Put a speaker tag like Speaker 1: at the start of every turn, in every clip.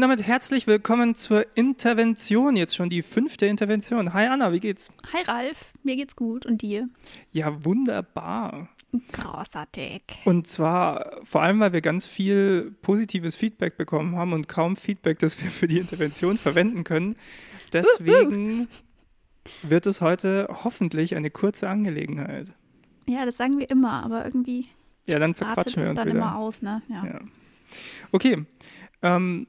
Speaker 1: Und damit herzlich willkommen zur Intervention. Jetzt schon die fünfte Intervention. Hi Anna, wie geht's?
Speaker 2: Hi Ralf, mir geht's gut und dir?
Speaker 1: Ja, wunderbar.
Speaker 2: Großartig.
Speaker 1: Und zwar vor allem, weil wir ganz viel positives Feedback bekommen haben und kaum Feedback, das wir für die Intervention verwenden können. Deswegen wird es heute hoffentlich eine kurze Angelegenheit.
Speaker 2: Ja, das sagen wir immer, aber irgendwie
Speaker 1: ja, dann verquatschen wir uns
Speaker 2: dann
Speaker 1: wieder.
Speaker 2: immer aus, ne? Ja.
Speaker 1: Ja. Okay. Ähm,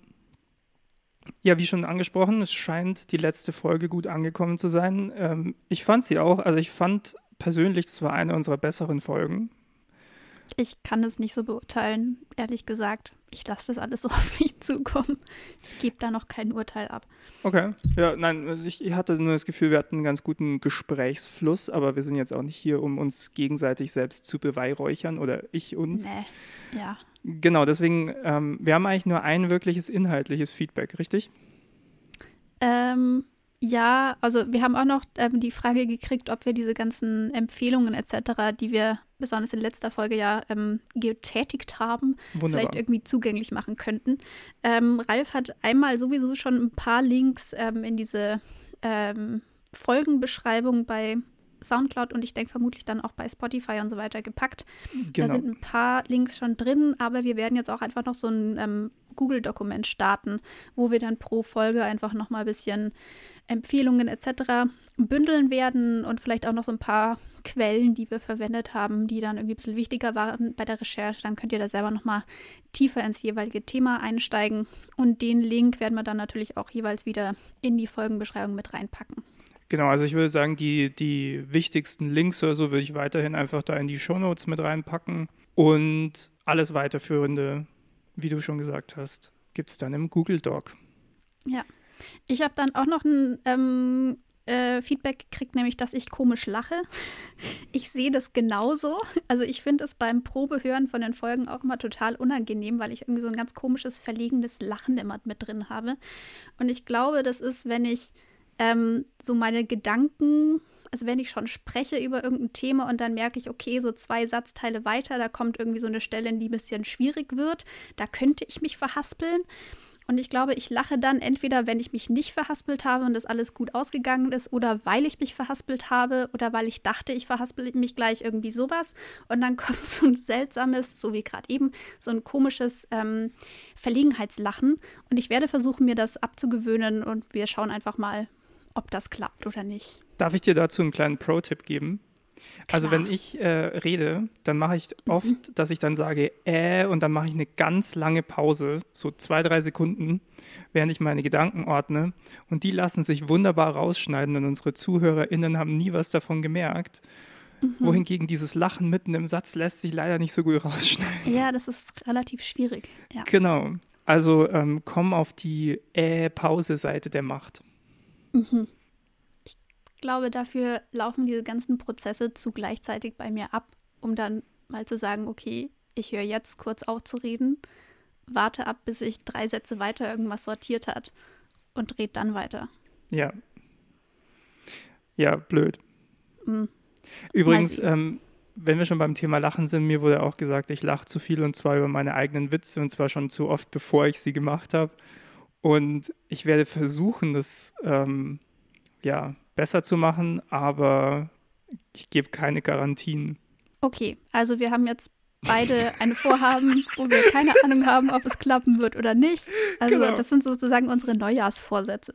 Speaker 1: ja, wie schon angesprochen, es scheint die letzte Folge gut angekommen zu sein. Ähm, ich fand sie auch, also ich fand persönlich, das war eine unserer besseren Folgen.
Speaker 2: Ich kann das nicht so beurteilen, ehrlich gesagt. Ich lasse das alles so auf mich zukommen. Ich gebe da noch kein Urteil ab.
Speaker 1: Okay. Ja, nein, also ich hatte nur das Gefühl, wir hatten einen ganz guten Gesprächsfluss, aber wir sind jetzt auch nicht hier, um uns gegenseitig selbst zu beweihräuchern oder ich uns.
Speaker 2: Nee, ja.
Speaker 1: Genau, deswegen, ähm, wir haben eigentlich nur ein wirkliches inhaltliches Feedback, richtig?
Speaker 2: Ähm, ja, also wir haben auch noch ähm, die Frage gekriegt, ob wir diese ganzen Empfehlungen etc., die wir besonders in letzter Folge ja ähm, getätigt haben,
Speaker 1: Wunderbar.
Speaker 2: vielleicht irgendwie zugänglich machen könnten. Ähm, Ralf hat einmal sowieso schon ein paar Links ähm, in diese Folgenbeschreibung bei Soundcloud und ich denke vermutlich dann auch bei Spotify und so weiter gepackt.
Speaker 1: Genau.
Speaker 2: Da sind ein paar Links schon drin, aber wir werden jetzt auch einfach noch so ein ähm, Google-Dokument starten, wo wir dann pro Folge einfach noch mal ein bisschen Empfehlungen etc. bündeln werden und vielleicht auch noch so ein paar Quellen, die wir verwendet haben, die dann irgendwie ein bisschen wichtiger waren bei der Recherche. Dann könnt ihr da selber noch mal tiefer ins jeweilige Thema einsteigen und den Link werden wir dann natürlich auch jeweils wieder in die Folgenbeschreibung mit reinpacken.
Speaker 1: Genau, also ich würde sagen, die, die wichtigsten Links oder so würde ich weiterhin einfach da in die Shownotes mit reinpacken. Und alles weiterführende, wie du schon gesagt hast, gibt es dann im Google Doc.
Speaker 2: Ja. Ich habe dann auch noch ein ähm, äh, Feedback gekriegt, nämlich, dass ich komisch lache. Ich sehe das genauso. Also ich finde es beim Probehören von den Folgen auch immer total unangenehm, weil ich irgendwie so ein ganz komisches, verlegenes Lachen immer mit drin habe. Und ich glaube, das ist, wenn ich ähm, so meine Gedanken, also wenn ich schon spreche über irgendein Thema und dann merke ich, okay, so zwei Satzteile weiter, da kommt irgendwie so eine Stelle, in die ein bisschen schwierig wird, da könnte ich mich verhaspeln. Und ich glaube, ich lache dann entweder, wenn ich mich nicht verhaspelt habe und das alles gut ausgegangen ist, oder weil ich mich verhaspelt habe oder weil ich dachte, ich verhaspel mich gleich irgendwie sowas. Und dann kommt so ein seltsames, so wie gerade eben, so ein komisches ähm, Verlegenheitslachen. Und ich werde versuchen, mir das abzugewöhnen und wir schauen einfach mal, ob das klappt oder nicht.
Speaker 1: Darf ich dir dazu einen kleinen Pro-Tipp geben? Also
Speaker 2: Klar.
Speaker 1: wenn ich äh, rede, dann mache ich oft, dass ich dann sage äh und dann mache ich eine ganz lange Pause, so zwei, drei Sekunden, während ich meine Gedanken ordne. Und die lassen sich wunderbar rausschneiden und unsere ZuhörerInnen haben nie was davon gemerkt. Wohingegen dieses Lachen mitten im Satz lässt sich leider nicht so gut rausschneiden.
Speaker 2: Ja, das ist relativ schwierig. Ja.
Speaker 1: Genau. Also ähm, komm auf die äh-Pause-Seite der Macht.
Speaker 2: Ich glaube, dafür laufen diese ganzen Prozesse zu gleichzeitig bei mir ab, um dann mal zu sagen, okay, ich höre jetzt kurz auf zu reden, warte ab, bis ich drei Sätze weiter irgendwas sortiert hat und red dann weiter.
Speaker 1: Ja. Ja, blöd.
Speaker 2: Mm.
Speaker 1: Übrigens, ähm, wenn wir schon beim Thema Lachen sind, mir wurde auch gesagt, ich lache zu viel und zwar über meine eigenen Witze und zwar schon zu oft, bevor ich sie gemacht habe. Und ich werde versuchen, das ähm, ja, besser zu machen, aber ich gebe keine Garantien.
Speaker 2: Okay, also wir haben jetzt beide eine Vorhaben, wo wir keine Ahnung haben, ob es klappen wird oder nicht. Also
Speaker 1: Genau.
Speaker 2: das sind sozusagen unsere Neujahrsvorsätze.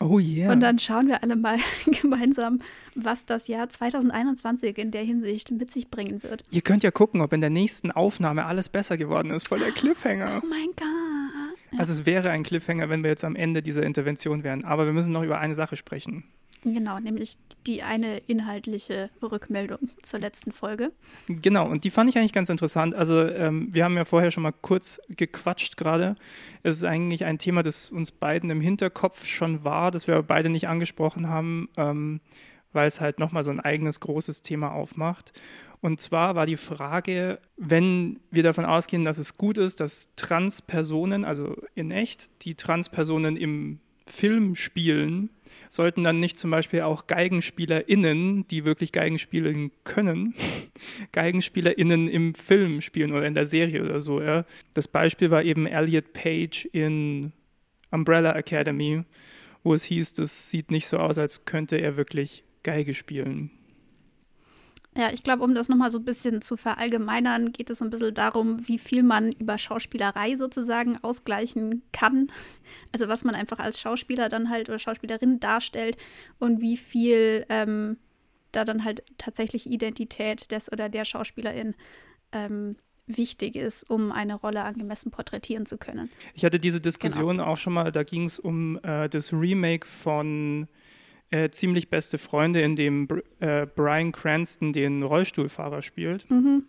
Speaker 1: Oh yeah.
Speaker 2: Und dann schauen wir alle mal gemeinsam, was das Jahr 2021 in der Hinsicht mit sich bringen wird.
Speaker 1: Ihr könnt ja gucken, ob in der nächsten Aufnahme alles besser geworden ist. Voll der Cliffhanger.
Speaker 2: Oh mein Gott.
Speaker 1: Also es wäre ein Cliffhanger, wenn wir jetzt am Ende dieser Intervention wären. Aber wir müssen noch über eine Sache sprechen.
Speaker 2: Genau, nämlich die eine inhaltliche Rückmeldung zur letzten Folge.
Speaker 1: Genau, und die fand ich eigentlich ganz interessant. Also ähm, wir haben ja vorher schon mal kurz gequatscht gerade. Es ist eigentlich ein Thema, das uns beiden im Hinterkopf schon war, das wir aber beide nicht angesprochen haben, ähm, weil es halt nochmal so ein eigenes großes Thema aufmacht. Und zwar war die Frage, wenn wir davon ausgehen, dass es gut ist, dass Transpersonen, also in echt, die Transpersonen im Film spielen, sollten dann nicht zum Beispiel auch GeigenspielerInnen, die wirklich Geigen spielen können, GeigenspielerInnen im Film spielen oder in der Serie oder so. Ja. Das Beispiel war eben Elliot Page in Umbrella Academy, wo es hieß, das sieht nicht so aus, als könnte er wirklich Geige spielen.
Speaker 2: Ja, ich glaube, um das nochmal so ein bisschen zu verallgemeinern, geht es ein bisschen darum, wie viel man über Schauspielerei sozusagen ausgleichen kann. Also was man einfach als Schauspieler dann halt oder Schauspielerin darstellt und wie viel ähm, da dann halt tatsächlich Identität des oder der Schauspielerin ähm, wichtig ist, um eine Rolle angemessen porträtieren zu können.
Speaker 1: Ich hatte diese Diskussion genau. auch schon mal, da ging es um äh, das Remake von äh, Ziemlich beste Freunde, in dem äh, Brian Cranston den Rollstuhlfahrer spielt. Mhm.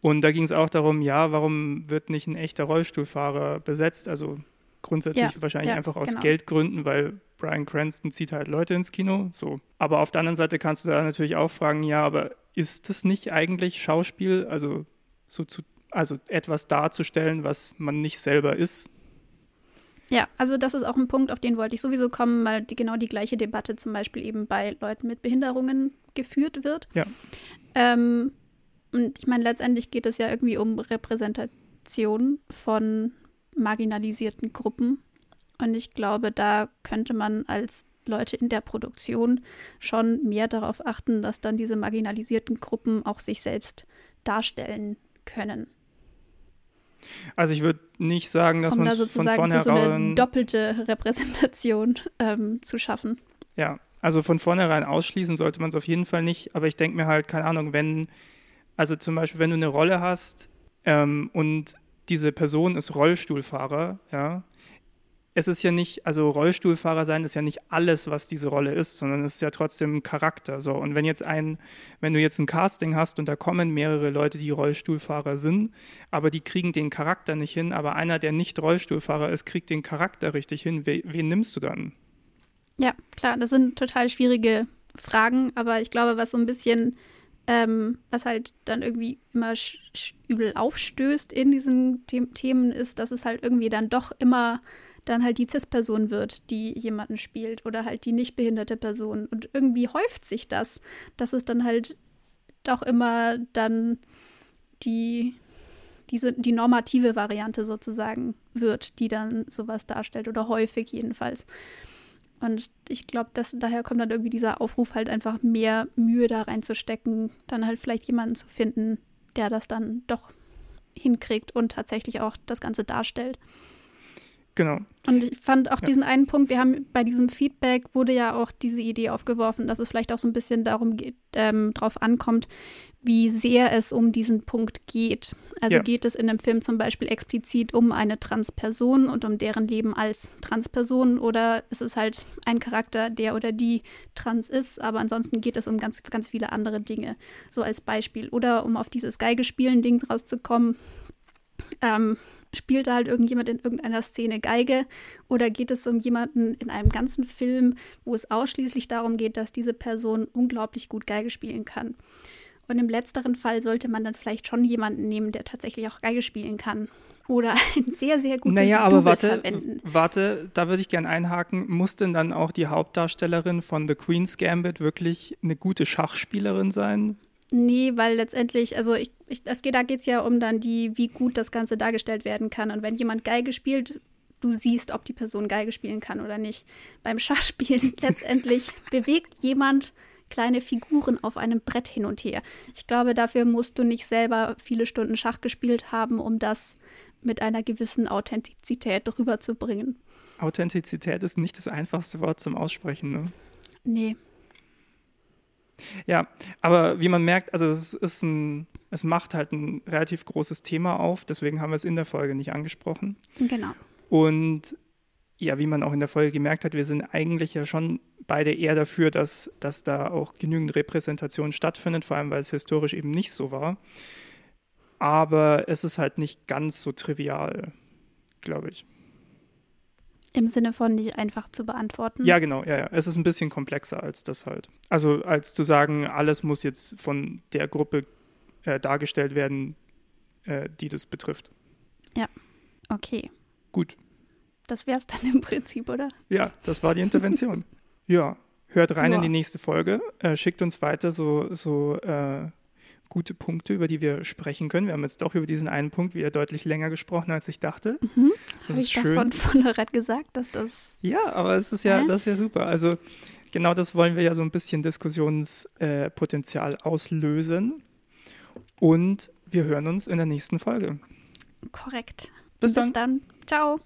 Speaker 1: Und da ging es auch darum, ja, warum wird nicht ein echter Rollstuhlfahrer besetzt? Also grundsätzlich ja, wahrscheinlich ja, einfach aus genau. Geldgründen, weil Brian Cranston zieht halt Leute ins Kino. So. Aber auf der anderen Seite kannst du da natürlich auch fragen, ja, aber ist das nicht eigentlich Schauspiel? Also so zu, also etwas darzustellen, was man nicht selber ist.
Speaker 2: Ja, also das ist auch ein Punkt, auf den wollte ich sowieso kommen, weil die, genau die gleiche Debatte zum Beispiel eben bei Leuten mit Behinderungen geführt wird.
Speaker 1: Ja.
Speaker 2: Ähm, und ich meine, letztendlich geht es ja irgendwie um Repräsentation von marginalisierten Gruppen. Und ich glaube, da könnte man als Leute in der Produktion schon mehr darauf achten, dass dann diese marginalisierten Gruppen auch sich selbst darstellen können.
Speaker 1: Also ich würde nicht sagen, dass
Speaker 2: um
Speaker 1: man
Speaker 2: da sozusagen von vornherein so eine doppelte Repräsentation ähm, zu schaffen.
Speaker 1: Ja, also von vornherein ausschließen sollte man es auf jeden Fall nicht. Aber ich denke mir halt, keine Ahnung, wenn, also zum Beispiel, wenn du eine Rolle hast ähm, und diese Person ist Rollstuhlfahrer, ja, es ist ja nicht, also Rollstuhlfahrer sein ist ja nicht alles, was diese Rolle ist, sondern es ist ja trotzdem Charakter. So. Und wenn jetzt ein, wenn du jetzt ein Casting hast und da kommen mehrere Leute, die Rollstuhlfahrer sind, aber die kriegen den Charakter nicht hin, aber einer, der nicht Rollstuhlfahrer ist, kriegt den Charakter richtig hin, wen, wen nimmst du dann?
Speaker 2: Ja, klar, das sind total schwierige Fragen, aber ich glaube, was so ein bisschen, ähm, was halt dann irgendwie immer übel aufstößt in diesen The Themen, ist, dass es halt irgendwie dann doch immer dann halt die CIS-Person wird, die jemanden spielt oder halt die nicht behinderte Person. Und irgendwie häuft sich das, dass es dann halt doch immer dann die, diese, die normative Variante sozusagen wird, die dann sowas darstellt oder häufig jedenfalls. Und ich glaube, daher kommt dann irgendwie dieser Aufruf halt einfach mehr Mühe da reinzustecken, dann halt vielleicht jemanden zu finden, der das dann doch hinkriegt und tatsächlich auch das Ganze darstellt.
Speaker 1: Genau.
Speaker 2: Und ich fand auch ja. diesen einen Punkt, wir haben bei diesem Feedback wurde ja auch diese Idee aufgeworfen, dass es vielleicht auch so ein bisschen darum geht, ähm, drauf ankommt, wie sehr es um diesen Punkt geht. Also ja. geht es in dem Film zum Beispiel explizit um eine Transperson und um deren Leben als Transperson oder ist es halt ein Charakter, der oder die trans ist, aber ansonsten geht es um ganz, ganz viele andere Dinge. So als Beispiel. Oder um auf dieses Geigespielen-Ding rauszukommen. Ähm, spielt da halt irgendjemand in irgendeiner Szene Geige oder geht es um jemanden in einem ganzen Film, wo es ausschließlich darum geht, dass diese Person unglaublich gut Geige spielen kann. Und im letzteren Fall sollte man dann vielleicht schon jemanden nehmen, der tatsächlich auch Geige spielen kann. Oder ein sehr, sehr gutes
Speaker 1: naja, aber warte, verwenden. Warte, da würde ich gerne einhaken. Muss denn dann auch die Hauptdarstellerin von The Queen's Gambit wirklich eine gute Schachspielerin sein?
Speaker 2: Nee, weil letztendlich, also ich, ich das geht, da geht es ja um dann die, wie gut das Ganze dargestellt werden kann. Und wenn jemand Geige spielt, du siehst, ob die Person Geige spielen kann oder nicht. Beim Schachspielen letztendlich bewegt jemand kleine Figuren auf einem Brett hin und her. Ich glaube, dafür musst du nicht selber viele Stunden Schach gespielt haben, um das mit einer gewissen Authentizität rüberzubringen.
Speaker 1: Authentizität ist nicht das einfachste Wort zum Aussprechen, ne?
Speaker 2: Nee.
Speaker 1: Ja, aber wie man merkt, also es ist ein, es macht halt ein relativ großes Thema auf, deswegen haben wir es in der Folge nicht angesprochen.
Speaker 2: Genau.
Speaker 1: Und ja, wie man auch in der Folge gemerkt hat, wir sind eigentlich ja schon beide eher dafür, dass, dass da auch genügend Repräsentation stattfindet, vor allem weil es historisch eben nicht so war. Aber es ist halt nicht ganz so trivial, glaube ich.
Speaker 2: Im Sinne von nicht einfach zu beantworten.
Speaker 1: Ja, genau, ja, ja. Es ist ein bisschen komplexer als das halt. Also als zu sagen, alles muss jetzt von der Gruppe äh, dargestellt werden, äh, die das betrifft.
Speaker 2: Ja, okay.
Speaker 1: Gut.
Speaker 2: Das wäre es dann im Prinzip, oder?
Speaker 1: Ja, das war die Intervention. ja, hört rein ja. in die nächste Folge. Äh, schickt uns weiter so, so äh, gute Punkte, über die wir sprechen können. Wir haben jetzt doch über diesen einen Punkt wieder deutlich länger gesprochen, als ich dachte.
Speaker 2: Mhm. Das Habe ist ich schön. davon von vornherein gesagt, dass das.
Speaker 1: Ja, aber es ist ja, äh? das ist ja super. Also genau das wollen wir ja so ein bisschen Diskussionspotenzial äh, auslösen. Und wir hören uns in der nächsten Folge.
Speaker 2: Korrekt.
Speaker 1: Bis dann.
Speaker 2: Bis dann. Ciao.